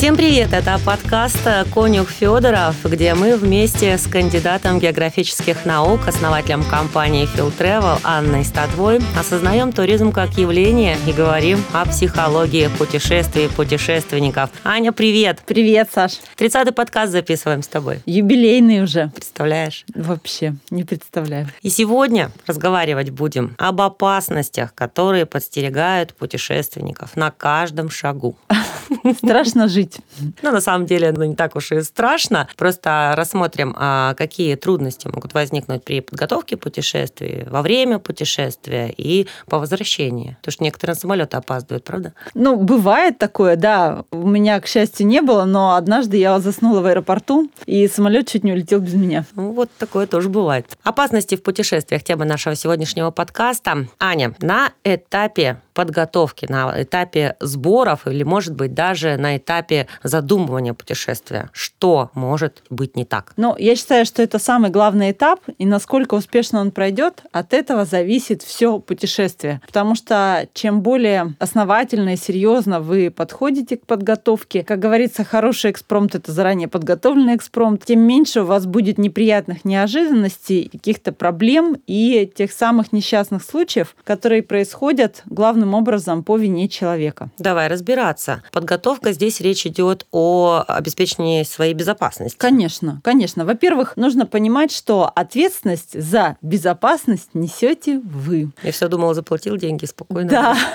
Всем привет! Это подкаст «Конюх Федоров», где мы вместе с кандидатом географических наук, основателем компании Phil Travel Анной Статвой осознаем туризм как явление и говорим о психологии путешествий и путешественников. Аня, привет! Привет, Саш. 30-й подкаст записываем с тобой. Юбилейный уже. Представляешь? Вообще, не представляю. И сегодня разговаривать будем об опасностях, которые подстерегают путешественников на каждом шагу. Страшно жить. Ну, на самом деле, ну, не так уж и страшно. Просто рассмотрим, а, какие трудности могут возникнуть при подготовке путешествий, во время путешествия и по возвращении. Потому что некоторые самолеты опаздывают, правда? Ну, бывает такое, да. У меня, к счастью, не было, но однажды я заснула в аэропорту, и самолет чуть не улетел без меня. Ну, вот такое тоже бывает. Опасности в путешествиях – тема нашего сегодняшнего подкаста. Аня, на этапе подготовки, на этапе сборов или, может быть, даже на этапе задумывания путешествия, что может быть не так? Ну, я считаю, что это самый главный этап, и насколько успешно он пройдет, от этого зависит все путешествие. Потому что чем более основательно и серьезно вы подходите к подготовке, как говорится, хороший экспромт – это заранее подготовленный экспромт, тем меньше у вас будет неприятных неожиданностей, каких-то проблем и тех самых несчастных случаев, которые происходят главным главным образом по вине человека. Давай разбираться. Подготовка здесь речь идет о обеспечении своей безопасности. Конечно, конечно. Во-первых, нужно понимать, что ответственность за безопасность несете вы. Я все думала, заплатил деньги спокойно. Да.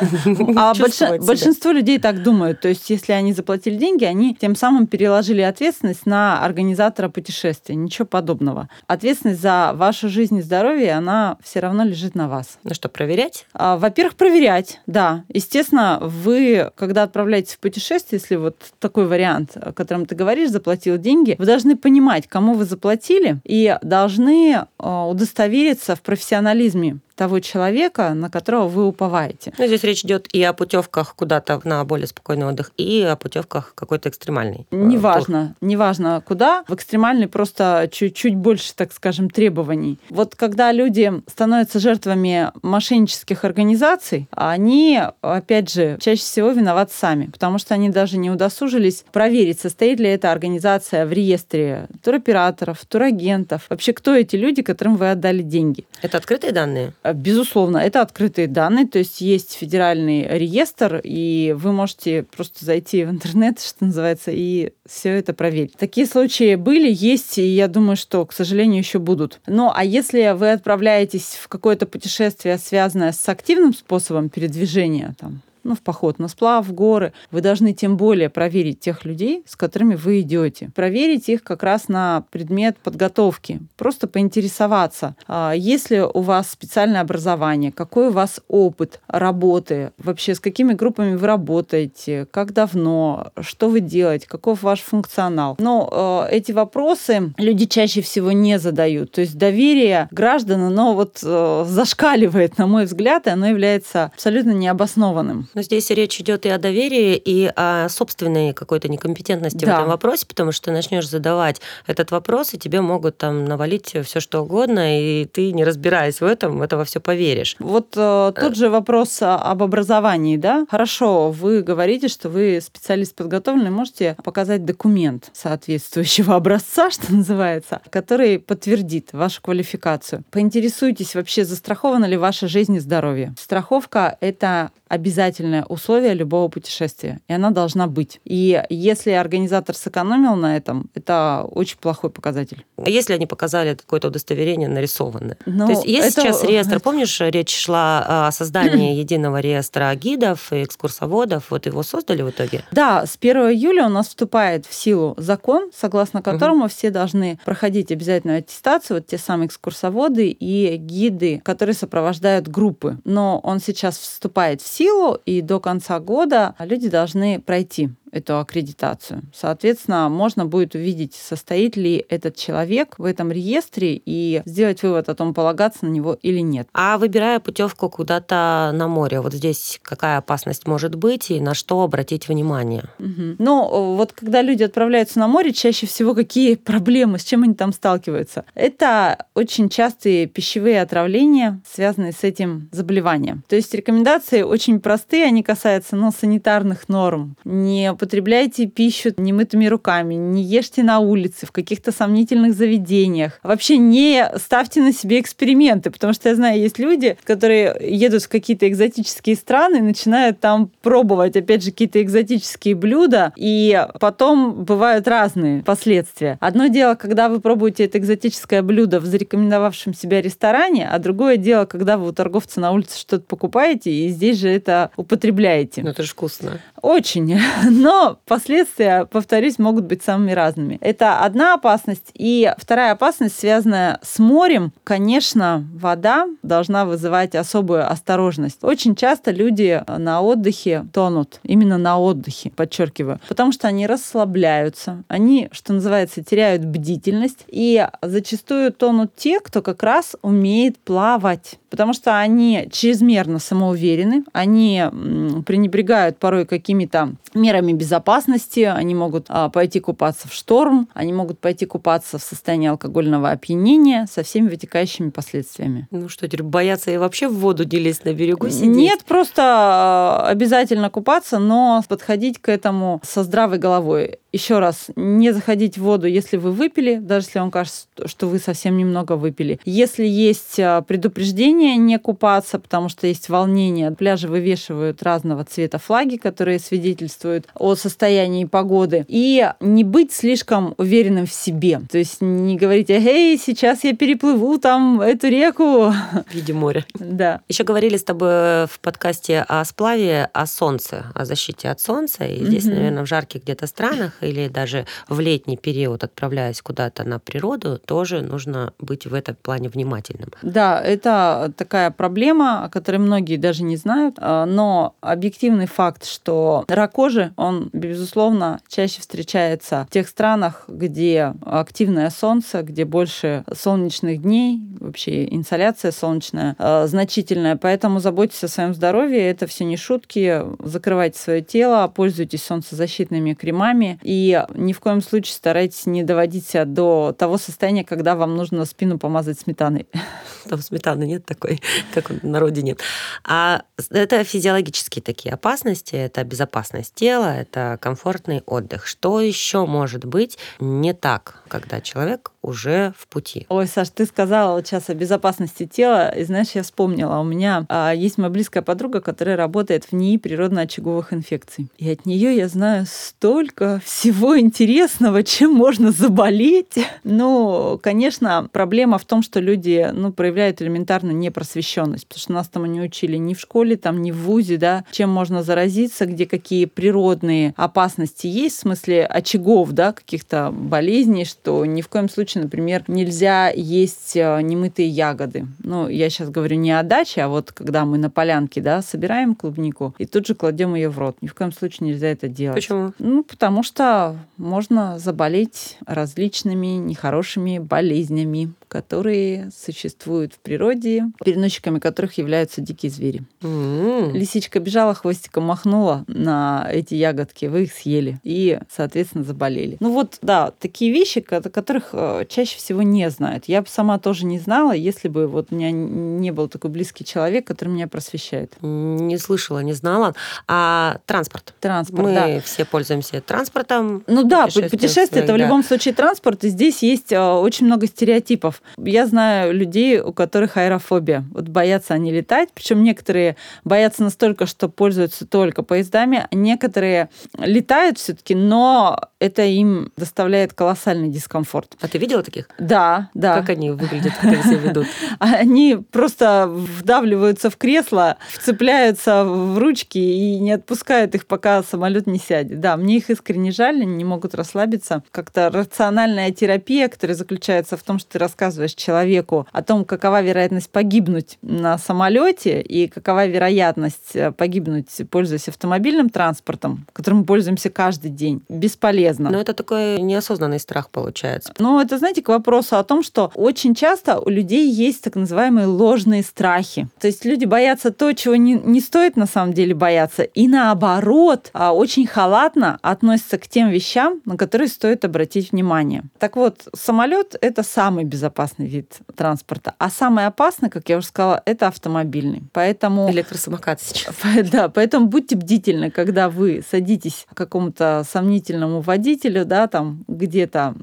А большинство людей так думают. То есть, если они заплатили деньги, они тем самым переложили ответственность на организатора путешествия. Ничего подобного. Ответственность за вашу жизнь и здоровье, она все равно лежит на вас. Ну что, проверять? А, во-первых, проверять да. Естественно, вы, когда отправляетесь в путешествие, если вот такой вариант, о котором ты говоришь, заплатил деньги, вы должны понимать, кому вы заплатили, и должны э, удостовериться в профессионализме того человека, на которого вы уповаете. Ну, здесь речь идет и о путевках куда-то на более спокойный отдых, и о путевках какой-то экстремальной. Э, неважно, тур. неважно куда. В экстремальный просто чуть-чуть больше, так скажем, требований. Вот когда люди становятся жертвами мошеннических организаций, они, опять же, чаще всего виноваты сами, потому что они даже не удосужились проверить, состоит ли эта организация в реестре туроператоров, турагентов. Вообще, кто эти люди, которым вы отдали деньги? Это открытые данные? Э, безусловно, это открытые данные, то есть есть федеральный реестр, и вы можете просто зайти в интернет, что называется, и все это проверить. Такие случаи были, есть, и я думаю, что, к сожалению, еще будут. Ну, а если вы отправляетесь в какое-то путешествие, связанное с активным способом передвижения, там, ну, в поход на сплав, в горы, вы должны тем более проверить тех людей, с которыми вы идете. Проверить их как раз на предмет подготовки. Просто поинтересоваться, а есть ли у вас специальное образование, какой у вас опыт работы, вообще с какими группами вы работаете, как давно, что вы делаете, каков ваш функционал. Но э, эти вопросы люди чаще всего не задают. То есть доверие граждан, оно вот э, зашкаливает, на мой взгляд, и оно является абсолютно необоснованным. Но здесь речь идет и о доверии, и о собственной какой-то некомпетентности да. в этом вопросе, потому что ты начнешь задавать этот вопрос, и тебе могут там навалить все что угодно, и ты, не разбираясь в этом, этого все поверишь. Вот э, тот же вопрос об образовании, да? Хорошо, вы говорите, что вы специалист подготовленный, можете показать документ соответствующего образца, что называется, который подтвердит вашу квалификацию. Поинтересуйтесь вообще, застрахована ли ваша жизнь и здоровье. Страховка – это обязательное условие любого путешествия, и она должна быть. И если организатор сэкономил на этом, это очень плохой показатель. А если они показали какое-то удостоверение нарисованное? Но То есть есть это... сейчас реестр, помнишь, речь шла о создании единого реестра гидов и экскурсоводов, вот его создали в итоге? Да, с 1 июля у нас вступает в силу закон, согласно которому угу. все должны проходить обязательную аттестацию, вот те самые экскурсоводы и гиды, которые сопровождают группы. Но он сейчас вступает в силу, и до конца года люди должны пройти эту аккредитацию. Соответственно, можно будет увидеть, состоит ли этот человек в этом реестре и сделать вывод о том, полагаться на него или нет. А выбирая путевку куда-то на море, вот здесь какая опасность может быть и на что обратить внимание? Угу. Ну, вот когда люди отправляются на море, чаще всего какие проблемы, с чем они там сталкиваются? Это очень частые пищевые отравления, связанные с этим заболеванием. То есть рекомендации очень простые, они касаются ну, санитарных норм. Не употребляйте пищу немытыми руками, не ешьте на улице, в каких-то сомнительных заведениях. Вообще не ставьте на себе эксперименты, потому что я знаю, есть люди, которые едут в какие-то экзотические страны и начинают там пробовать, опять же, какие-то экзотические блюда, и потом бывают разные последствия. Одно дело, когда вы пробуете это экзотическое блюдо в зарекомендовавшем себя ресторане, а другое дело, когда вы у торговца на улице что-то покупаете, и здесь же это употребляете. Ну, это же вкусно. Очень. Но последствия, повторюсь, могут быть самыми разными. Это одна опасность. И вторая опасность, связанная с морем. Конечно, вода должна вызывать особую осторожность. Очень часто люди на отдыхе тонут. Именно на отдыхе, подчеркиваю. Потому что они расслабляются. Они, что называется, теряют бдительность. И зачастую тонут те, кто как раз умеет плавать потому что они чрезмерно самоуверены, они пренебрегают порой какими-то мерами безопасности, они могут а, пойти купаться в шторм, они могут пойти купаться в состоянии алкогольного опьянения со всеми вытекающими последствиями. Ну что, теперь бояться и вообще в воду не лезть на берегу сидеть? Нет, просто а, обязательно купаться, но подходить к этому со здравой головой. Еще раз, не заходить в воду, если вы выпили, даже если вам кажется, что вы совсем немного выпили. Если есть а, предупреждение не купаться, потому что есть волнение, пляжи вывешивают разного цвета флаги, которые свидетельствуют о состоянии погоды. И не быть слишком уверенным в себе. То есть не говорить, эй, сейчас я переплыву там эту реку. В виде моря. Да. Еще говорили с тобой в подкасте о сплаве, о солнце, о защите от солнца. И здесь, mm-hmm. наверное, в жарких где-то странах или даже в летний период, отправляясь куда-то на природу, тоже нужно быть в этом плане внимательным. Да, это такая проблема, о которой многие даже не знают, а, но объективный факт, что рак кожи, он, безусловно, чаще встречается в тех странах, где активное солнце, где больше солнечных дней, вообще инсоляция солнечная а, значительная, поэтому заботьтесь о своем здоровье, это все не шутки, закрывайте свое тело, пользуйтесь солнцезащитными кремами и ни в коем случае старайтесь не доводить себя до того состояния, когда вам нужно спину помазать сметаной. Там сметаны нет такой, как на родине. А это физиологические такие опасности, это безопасность тела, это комфортный отдых. Что еще может быть не так, когда человек уже в пути. Ой, Саш, ты сказала сейчас о безопасности тела, и знаешь, я вспомнила, у меня а, есть моя близкая подруга, которая работает в НИИ природно-очаговых инфекций. И от нее я знаю столько всего интересного, чем можно заболеть. Ну, конечно, проблема в том, что люди ну, проявляют элементарно непросвещенность, потому что нас там не учили ни в школе, там, ни в ВУЗе, да, чем можно заразиться, где какие природные опасности есть, в смысле очагов, да, каких-то болезней, что ни в коем случае например, нельзя есть э, немытые ягоды. Ну, я сейчас говорю не о даче, а вот когда мы на полянке, да, собираем клубнику и тут же кладем ее в рот. Ни в коем случае нельзя это делать. Почему? Ну, потому что можно заболеть различными нехорошими болезнями, которые существуют в природе, переносчиками которых являются дикие звери. Mm-hmm. Лисичка бежала, хвостиком махнула на эти ягодки, вы их съели и, соответственно, заболели. Ну вот, да, такие вещи, которых э, чаще всего не знают. Я бы сама тоже не знала, если бы вот у меня не был такой близкий человек, который меня просвещает. Не слышала, не знала. А транспорт? Транспорт, Мы да. все пользуемся транспортом. Ну да, путешествие это в любом случае транспорт, и здесь есть э, очень много стереотипов. Я знаю людей, у которых аэрофобия. Вот боятся они летать, причем некоторые боятся настолько, что пользуются только поездами, а некоторые летают все-таки, но это им доставляет колоссальный дискомфорт. А ты видела таких? Да, да. Как они выглядят, как они себя ведут? Они просто вдавливаются в кресло, вцепляются в ручки и не отпускают их, пока самолет не сядет. Да, мне их искренне жаль, они не могут расслабиться. Как-то рациональная терапия, которая заключается в том, что ты рассказываешь рассказываешь человеку о том, какова вероятность погибнуть на самолете и какова вероятность э, погибнуть, пользуясь автомобильным транспортом, которым мы пользуемся каждый день, бесполезно. Но это такой неосознанный страх получается. Ну, это, знаете, к вопросу о том, что очень часто у людей есть так называемые ложные страхи. То есть люди боятся то, чего не, не стоит на самом деле бояться, и наоборот, а, очень халатно относятся к тем вещам, на которые стоит обратить внимание. Так вот, самолет это самый безопасный вид транспорта, а самый опасный, как я уже сказала, это автомобильный. Поэтому электросамокат сейчас. Да, поэтому будьте бдительны, когда вы садитесь к какому-то сомнительному водителю, да, там где-то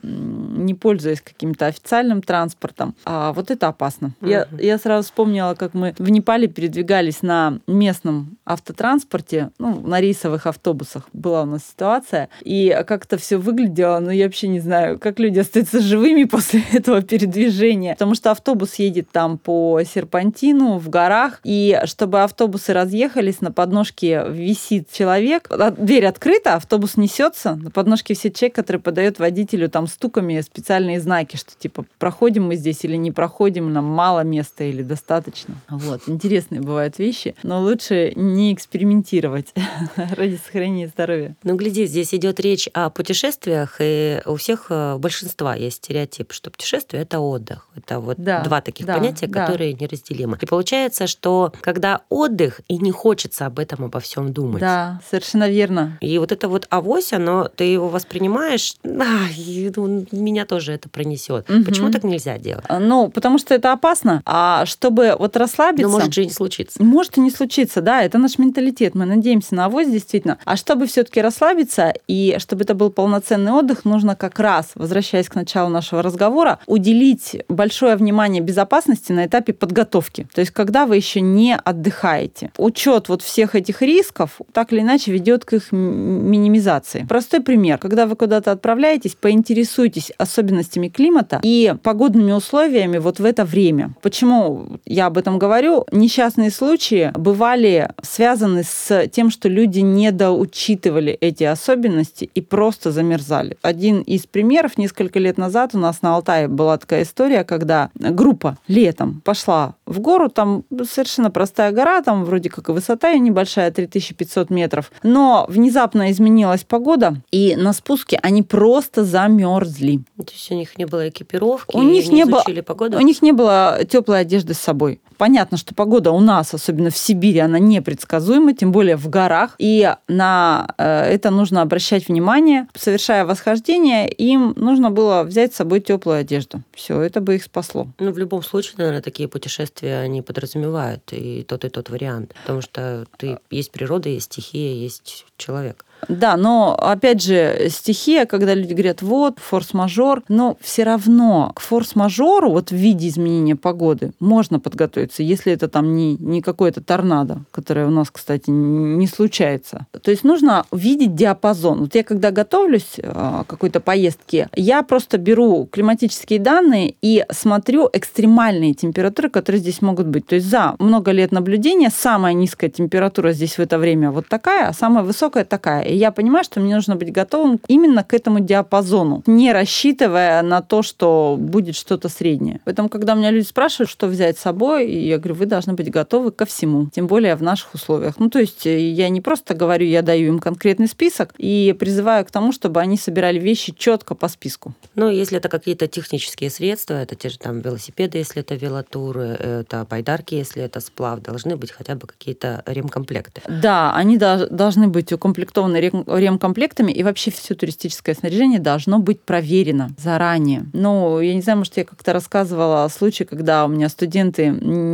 не пользуясь каким-то официальным транспортом. А вот это опасно. Угу. Я, я сразу вспомнила, как мы в Непале передвигались на местном автотранспорте, ну, на рейсовых автобусах была у нас ситуация, и как это все выглядело, ну, я вообще не знаю, как люди остаются живыми после этого передвижения, потому что автобус едет там по серпантину в горах, и чтобы автобусы разъехались, на подножке висит человек, а, дверь открыта, автобус несется, на подножке висит человек, который подает водителю там стуками специальные знаки, что типа проходим мы здесь или не проходим, нам мало места или достаточно. Вот, интересные бывают вещи, но лучше не экспериментировать ради сохранения здоровья. Ну, гляди, здесь идет речь о путешествиях, и у всех э, большинства есть стереотип, что путешествие это отдых. Это вот да, два таких да, понятия, да. которые неразделимы. И получается, что когда отдых, и не хочется об этом обо всем думать. Да, совершенно верно. И вот это вот авось, оно, ты его воспринимаешь, а, ну, меня тоже это пронесет. Угу. Почему так нельзя делать? А, ну, потому что это опасно. А чтобы вот расслабиться... Но может же и не случиться. Может и не случиться, да. Это наш менталитет. Мы надеемся на авось, действительно. А чтобы все-таки расслабиться и чтобы это был полноценный отдых, нужно как раз, возвращаясь к началу нашего разговора, уделить большое внимание безопасности на этапе подготовки. То есть, когда вы еще не отдыхаете. Учет вот всех этих рисков так или иначе ведет к их минимизации. Простой пример. Когда вы куда-то отправляетесь, поинтересуйтесь, особенностями климата и погодными условиями вот в это время. Почему я об этом говорю? Несчастные случаи бывали связаны с тем, что люди недоучитывали эти особенности и просто замерзали. Один из примеров несколько лет назад у нас на Алтае была такая история, когда группа летом пошла в гору, там совершенно простая гора, там вроде как и высота ее небольшая, 3500 метров, но внезапно изменилась погода, и на спуске они просто замерзли. То есть у них не было экипировки, у них не, было, погоду? У них не было теплой одежды с собой. Понятно, что погода у нас, особенно в Сибири, она непредсказуема, тем более в горах. И на э, это нужно обращать внимание. Совершая восхождение, им нужно было взять с собой теплую одежду. Все, это бы их спасло. Ну, в любом случае, наверное, такие путешествия, они подразумевают и тот, и тот вариант. Потому что ты, есть природа, есть стихия, есть человек. Да, но опять же, стихия, когда люди говорят, вот, форс-мажор, но все равно к форс-мажору, вот в виде изменения погоды, можно подготовиться, если это там не, не какое-то торнадо, которое у нас, кстати, не случается. То есть нужно видеть диапазон. Вот я когда готовлюсь а, к какой-то поездке, я просто беру климатические данные и смотрю экстремальные температуры, которые здесь могут быть. То есть за много лет наблюдения самая низкая температура здесь в это время вот такая, а самая высокая такая. И я понимаю, что мне нужно быть готовым именно к этому диапазону, не рассчитывая на то, что будет что-то среднее. Поэтому, когда меня люди спрашивают, что взять с собой, я говорю, вы должны быть готовы ко всему, тем более в наших условиях. Ну, то есть э, я не просто говорю, я даю им конкретный список и призываю к тому, чтобы они собирали вещи четко по списку. Ну, если это какие-то технические средства, это те же там велосипеды, если это велотуры, это байдарки, если это сплав, должны быть хотя бы какие-то ремкомплекты. Да, они должны быть укомплектованы ремкомплектами, и вообще все туристическое снаряжение должно быть проверено заранее. Ну, я не знаю, может, я как-то рассказывала о случае, когда у меня студенты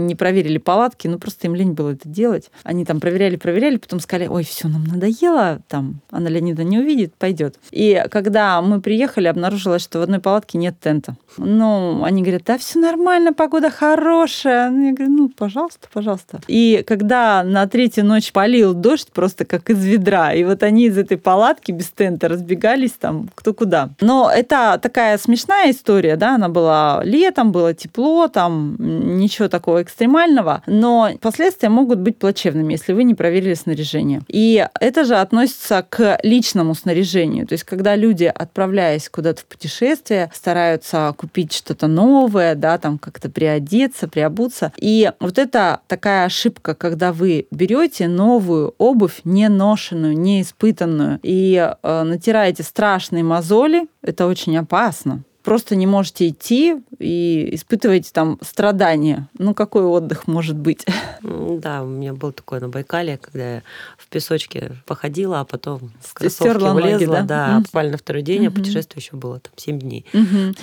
не проверили палатки, ну, просто им лень было это делать. Они там проверяли, проверяли, потом сказали, ой, все, нам надоело, там, Анна Леонида не увидит, пойдет. И когда мы приехали, обнаружилось, что в одной палатке нет тента. Ну, они говорят, да, все нормально, погода хорошая. Ну, я говорю, ну, пожалуйста, пожалуйста. И когда на третью ночь полил дождь просто как из ведра, и вот они из этой палатки без тента разбегались там кто куда. Но это такая смешная история, да, она была летом, было тепло, там ничего такого ничего экстремального, но последствия могут быть плачевными, если вы не проверили снаряжение. И это же относится к личному снаряжению. То есть, когда люди, отправляясь куда-то в путешествие, стараются купить что-то новое, да, там как-то приодеться, приобуться. И вот это такая ошибка, когда вы берете новую обувь, не ношенную, не испытанную, и э, натираете страшные мозоли, это очень опасно просто не можете идти и испытываете там страдания. Ну, какой отдых может быть? Да, у меня был такой на Байкале, когда я в песочке походила, а потом в кроссовки влезла. Ноги, да, да mm буквально второй день, mm а путешествие еще было там 7 дней. mm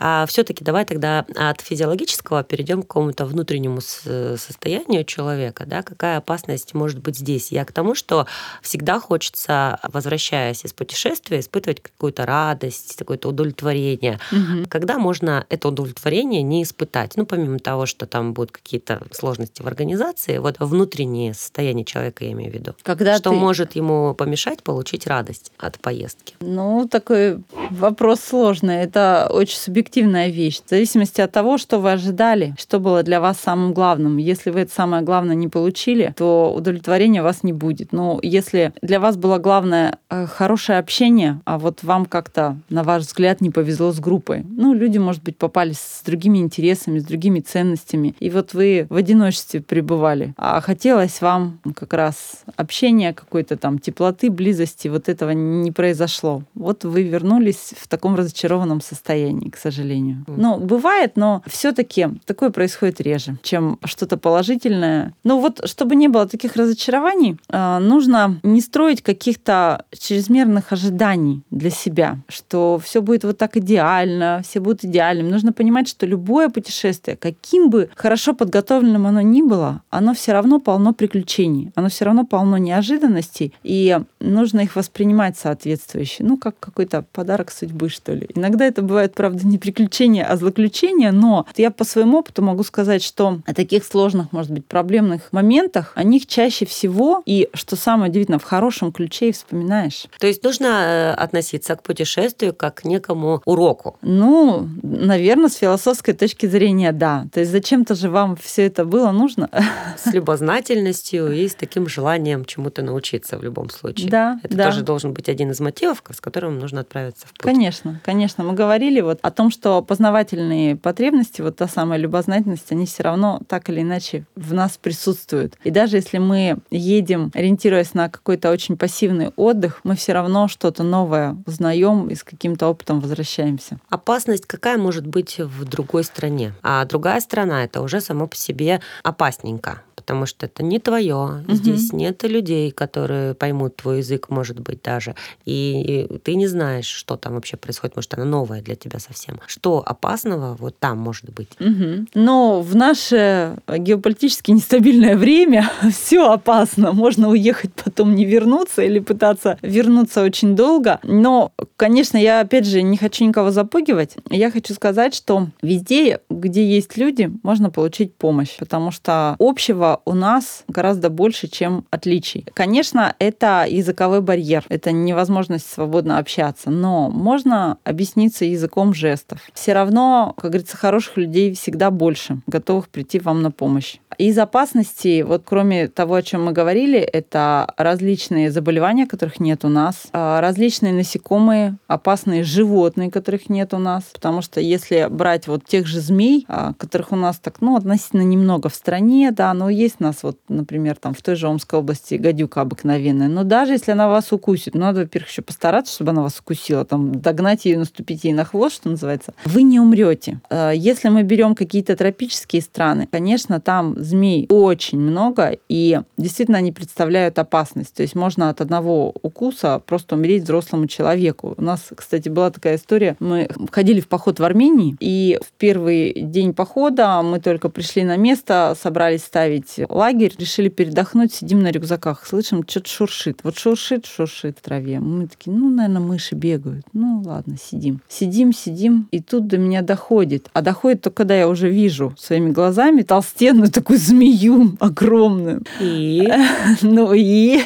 А все-таки давай тогда от физиологического перейдем к какому-то внутреннему состоянию человека, да, какая опасность может быть здесь. Я к тому, что всегда хочется, возвращаясь из путешествия, испытывать какую-то радость, какое-то удовлетворение, Угу. Когда можно это удовлетворение не испытать? Ну, помимо того, что там будут какие-то сложности в организации, вот внутреннее состояние человека, я имею в виду. Когда что ты... может ему помешать получить радость от поездки? Ну, такой вопрос сложный. Это очень субъективная вещь. В зависимости от того, что вы ожидали, что было для вас самым главным. Если вы это самое главное не получили, то удовлетворения у вас не будет. Но если для вас было главное э, хорошее общение, а вот вам как-то, на ваш взгляд, не повезло с группой. Ну, люди, может быть, попались с другими интересами, с другими ценностями. И вот вы в одиночестве пребывали. А хотелось вам как раз общения, какой-то там теплоты, близости. Вот этого не произошло. Вот вы вернулись в таком разочарованном состоянии, к сожалению. Ну, бывает, но все-таки такое происходит реже, чем что-то положительное. Но вот, чтобы не было таких разочарований, а, нужно не строить каких-то чрезмерных ожиданий для себя, что все будет вот так идеально, идеально, все будут идеальными. Нужно понимать, что любое путешествие, каким бы хорошо подготовленным оно ни было, оно все равно полно приключений, оно все равно полно неожиданностей, и нужно их воспринимать соответствующе. Ну, как какой-то подарок судьбы, что ли. Иногда это бывает, правда, не приключения, а злоключения, но я по своему опыту могу сказать, что о таких сложных, может быть, проблемных моментах о них чаще всего, и, что самое удивительное, в хорошем ключе и вспоминаешь. То есть нужно э, относиться к путешествию как к некому уроку, науку? Ну, наверное, с философской точки зрения, да. То есть зачем-то же вам все это было нужно? С любознательностью и с таким желанием чему-то научиться в любом случае. Да, Это да. тоже должен быть один из мотивов, с которым нужно отправиться в путь. Конечно, конечно. Мы говорили вот о том, что познавательные потребности, вот та самая любознательность, они все равно так или иначе в нас присутствуют. И даже если мы едем, ориентируясь на какой-то очень пассивный отдых, мы все равно что-то новое узнаем и с каким-то опытом возвращаемся опасности. Опасность какая может быть в другой стране? А другая страна это уже само по себе опасненько потому что это не твое. Угу. Здесь нет людей, которые поймут твой язык, может быть, даже. И ты не знаешь, что там вообще происходит. Может, она новая для тебя совсем. Что опасного вот там может быть? Угу. Но в наше геополитически нестабильное время все опасно. Можно уехать, потом не вернуться или пытаться вернуться очень долго. Но, конечно, я опять же не хочу никого запугивать. Я хочу сказать, что везде, где есть люди, можно получить помощь, потому что общего у нас гораздо больше, чем отличий. Конечно, это языковой барьер, это невозможность свободно общаться, но можно объясниться языком жестов. Все равно, как говорится, хороших людей всегда больше, готовых прийти вам на помощь. Из опасностей, вот кроме того, о чем мы говорили, это различные заболевания, которых нет у нас, а, различные насекомые, опасные животные, которых нет у нас, потому что если брать вот тех же змей, а, которых у нас так, ну, относительно немного в стране, да, но есть у нас вот, например, там в той же Омской области гадюка обыкновенная, но даже если она вас укусит, ну, надо, во-первых, еще постараться, чтобы она вас укусила, там, догнать ее, наступить ей на хвост, что называется, вы не умрете. А, если мы берем какие-то тропические страны, конечно, там змей очень много, и действительно они представляют опасность. То есть можно от одного укуса просто умереть взрослому человеку. У нас, кстати, была такая история. Мы ходили в поход в Армении, и в первый день похода мы только пришли на место, собрались ставить лагерь, решили передохнуть, сидим на рюкзаках, слышим, что-то шуршит. Вот шуршит, шуршит в траве. Мы такие, ну, наверное, мыши бегают. Ну, ладно, сидим. Сидим, сидим, и тут до меня доходит. А доходит только, когда я уже вижу своими глазами толстенную такую такую змею огромную. И? Ну и?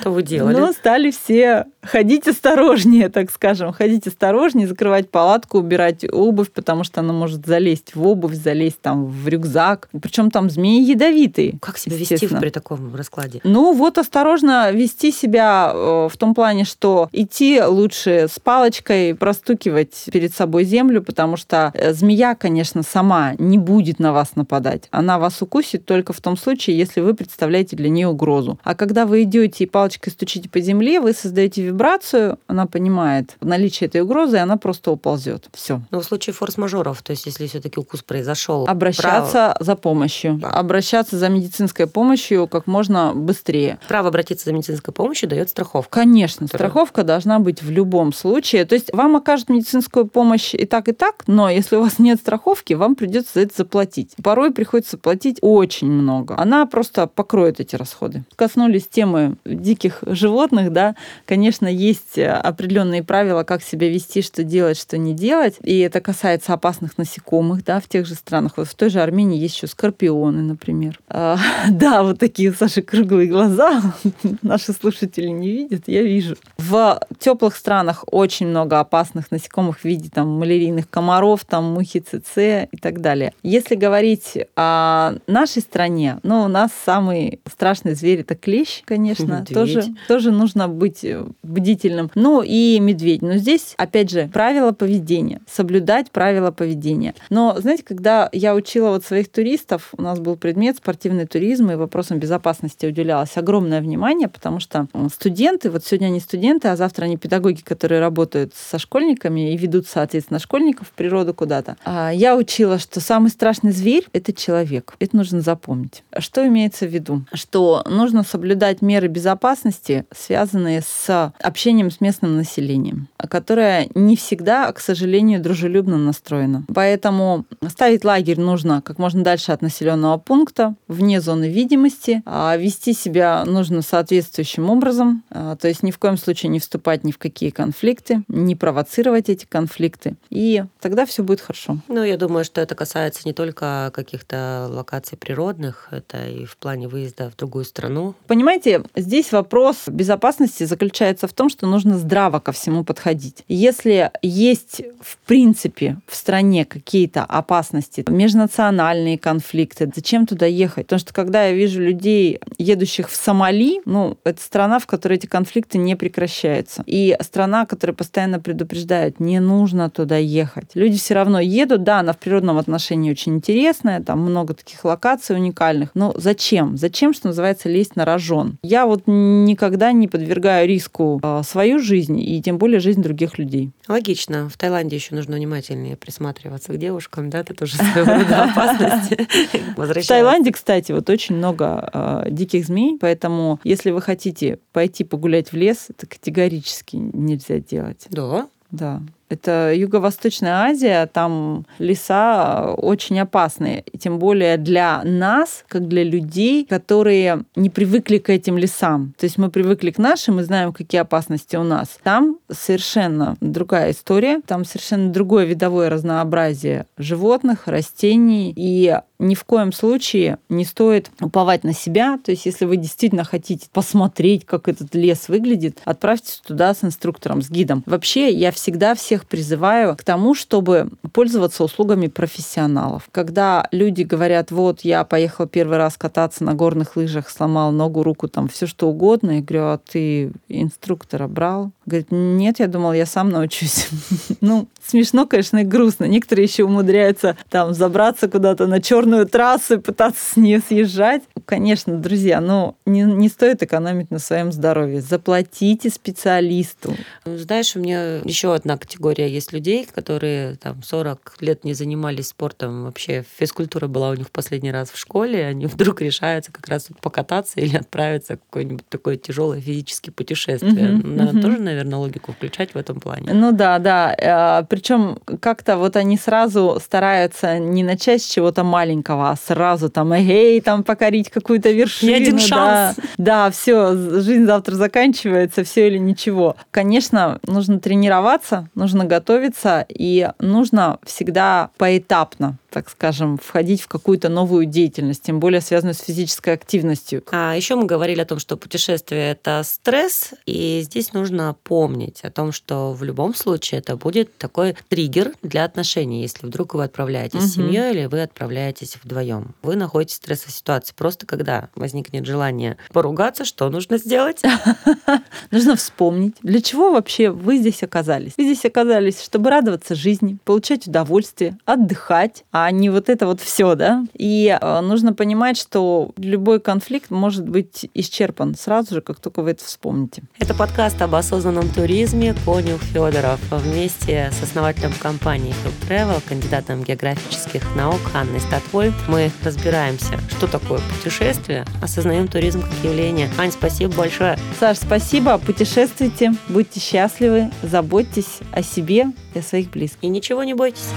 Что вы делали? Ну, стали все ходить осторожнее, так скажем, ходить осторожнее, закрывать палатку, убирать обувь, потому что она может залезть в обувь, залезть там в рюкзак. Причем там змеи ядовитые. Как себя вести при таком раскладе? Ну вот осторожно вести себя э, в том плане, что идти лучше с палочкой, простукивать перед собой землю, потому что э, змея, конечно, сама не будет на вас нападать. Она вас укусит только в том случае, если вы представляете для нее угрозу. А когда вы идете и палочкой стучите по земле, вы создаете вибрацию, она понимает наличие этой угрозы, и она просто уползет. Все. Но в случае форс-мажоров, то есть если все-таки укус произошел, обращаться право... за помощью, да. обращаться за медицинской помощью как можно быстрее. Право обратиться за медицинской помощью дает страховка. Конечно, которая... страховка должна быть в любом случае. То есть вам окажут медицинскую помощь и так, и так, но если у вас нет страховки, вам придется за это заплатить. Порой приходится платить очень много. Она просто покроет эти расходы. Коснулись темы диких животных, да, конечно, конечно, есть э, определенные правила, как себя вести, что делать, что не делать. И это касается опасных насекомых, да, в тех же странах. Вот в той же Армении есть еще скорпионы, например. А, да, вот такие, Саши, круглые глаза. Наши слушатели не видят, я вижу. В теплых странах очень много опасных насекомых в виде там малярийных комаров, там мухи ЦЦ и так далее. Если говорить о нашей стране, ну, у нас самый страшный зверь это клещ, конечно. Тоже, тоже нужно быть бдительным. Ну и медведь. Но здесь, опять же, правила поведения. Соблюдать правила поведения. Но, знаете, когда я учила вот своих туристов, у нас был предмет спортивный туризм, и вопросам безопасности уделялось огромное внимание, потому что студенты, вот сегодня они студенты, а завтра они педагоги, которые работают со школьниками и ведут, соответственно, школьников в природу куда-то. А я учила, что самый страшный зверь — это человек. Это нужно запомнить. Что имеется в виду? Что нужно соблюдать меры безопасности, связанные с общением с местным населением, которое не всегда, к сожалению, дружелюбно настроено. Поэтому ставить лагерь нужно как можно дальше от населенного пункта, вне зоны видимости, а вести себя нужно соответствующим образом, а, то есть ни в коем случае не вступать ни в какие конфликты, не провоцировать эти конфликты, и тогда все будет хорошо. Ну, я думаю, что это касается не только каких-то локаций природных, это и в плане выезда в другую страну. Понимаете, здесь вопрос безопасности заключается в том, что нужно здраво ко всему подходить. Если есть, в принципе, в стране какие-то опасности, межнациональные конфликты, зачем туда ехать? Потому что когда я вижу людей, едущих в Сомали, ну, это страна, в которой эти конфликты не прекращаются. И страна, которая постоянно предупреждает, не нужно туда ехать. Люди все равно едут, да, она в природном отношении очень интересная, там много таких локаций уникальных, но зачем? Зачем, что называется, лезть на рожон? Я вот никогда не подвергаю риску свою жизнь и тем более жизнь других людей. Логично. В Таиланде еще нужно внимательнее присматриваться к девушкам, да, это тоже своего рода опасность. В Таиланде, кстати, вот очень много э, диких змей, поэтому если вы хотите пойти погулять в лес, это категорически нельзя делать. Да? Да. Это Юго-Восточная Азия, там леса очень опасные. И тем более для нас, как для людей, которые не привыкли к этим лесам. То есть мы привыкли к нашим, мы знаем, какие опасности у нас. Там совершенно другая история, там совершенно другое видовое разнообразие животных, растений. И ни в коем случае не стоит уповать на себя. То есть если вы действительно хотите посмотреть, как этот лес выглядит, отправьтесь туда с инструктором, с гидом. Вообще я всегда всех всех призываю к тому, чтобы пользоваться услугами профессионалов. Когда люди говорят, вот я поехал первый раз кататься на горных лыжах, сломал ногу, руку, там все что угодно, я говорю, а ты инструктора брал? Говорит, нет, я думал, я сам научусь. ну, смешно, конечно, и грустно. Некоторые еще умудряются там забраться куда-то на черную трассу и пытаться с нее съезжать. Конечно, друзья, но не, не стоит экономить на своем здоровье. Заплатите специалисту. Знаешь, у меня еще одна категория есть людей, которые там 40 лет не занимались спортом. Вообще физкультура была у них в последний раз в школе, они вдруг решаются как раз покататься или отправиться в какое-нибудь такое тяжелое физическое путешествие. Uh-huh, Надо uh-huh. тоже, наверное, логику включать в этом плане. Ну да, да. Э, Причем как-то вот они сразу стараются не начать с чего-то маленького, а сразу там, эй, там покорить какую-то вершину. И один шанс. Да, да все, жизнь завтра заканчивается, все или ничего. Конечно, нужно тренироваться, нужно готовиться, и нужно всегда поэтапно так скажем, входить в какую-то новую деятельность, тем более связанную с физической активностью. А еще мы говорили о том, что путешествие – это стресс, и здесь нужно помнить о том, что в любом случае это будет такой триггер для отношений, если вдруг вы отправляетесь угу. с семьей или вы отправляетесь вдвоем. Вы находитесь в стрессовой ситуации. Просто когда возникнет желание поругаться, что нужно сделать? Нужно вспомнить, для чего вообще вы здесь оказались. Вы здесь оказались, чтобы радоваться жизни, получать удовольствие, отдыхать, а не вот это вот все, да. И э, нужно понимать, что любой конфликт может быть исчерпан сразу же, как только вы это вспомните. Это подкаст об осознанном туризме Конюх Федоров вместе с основателем компании Field Travel, кандидатом географических наук Анной Статвой. Мы разбираемся, что такое путешествие, осознаем туризм как явление. Ань, спасибо большое. Саш, спасибо. Путешествуйте, будьте счастливы, заботьтесь о себе и о своих близких. И ничего не бойтесь.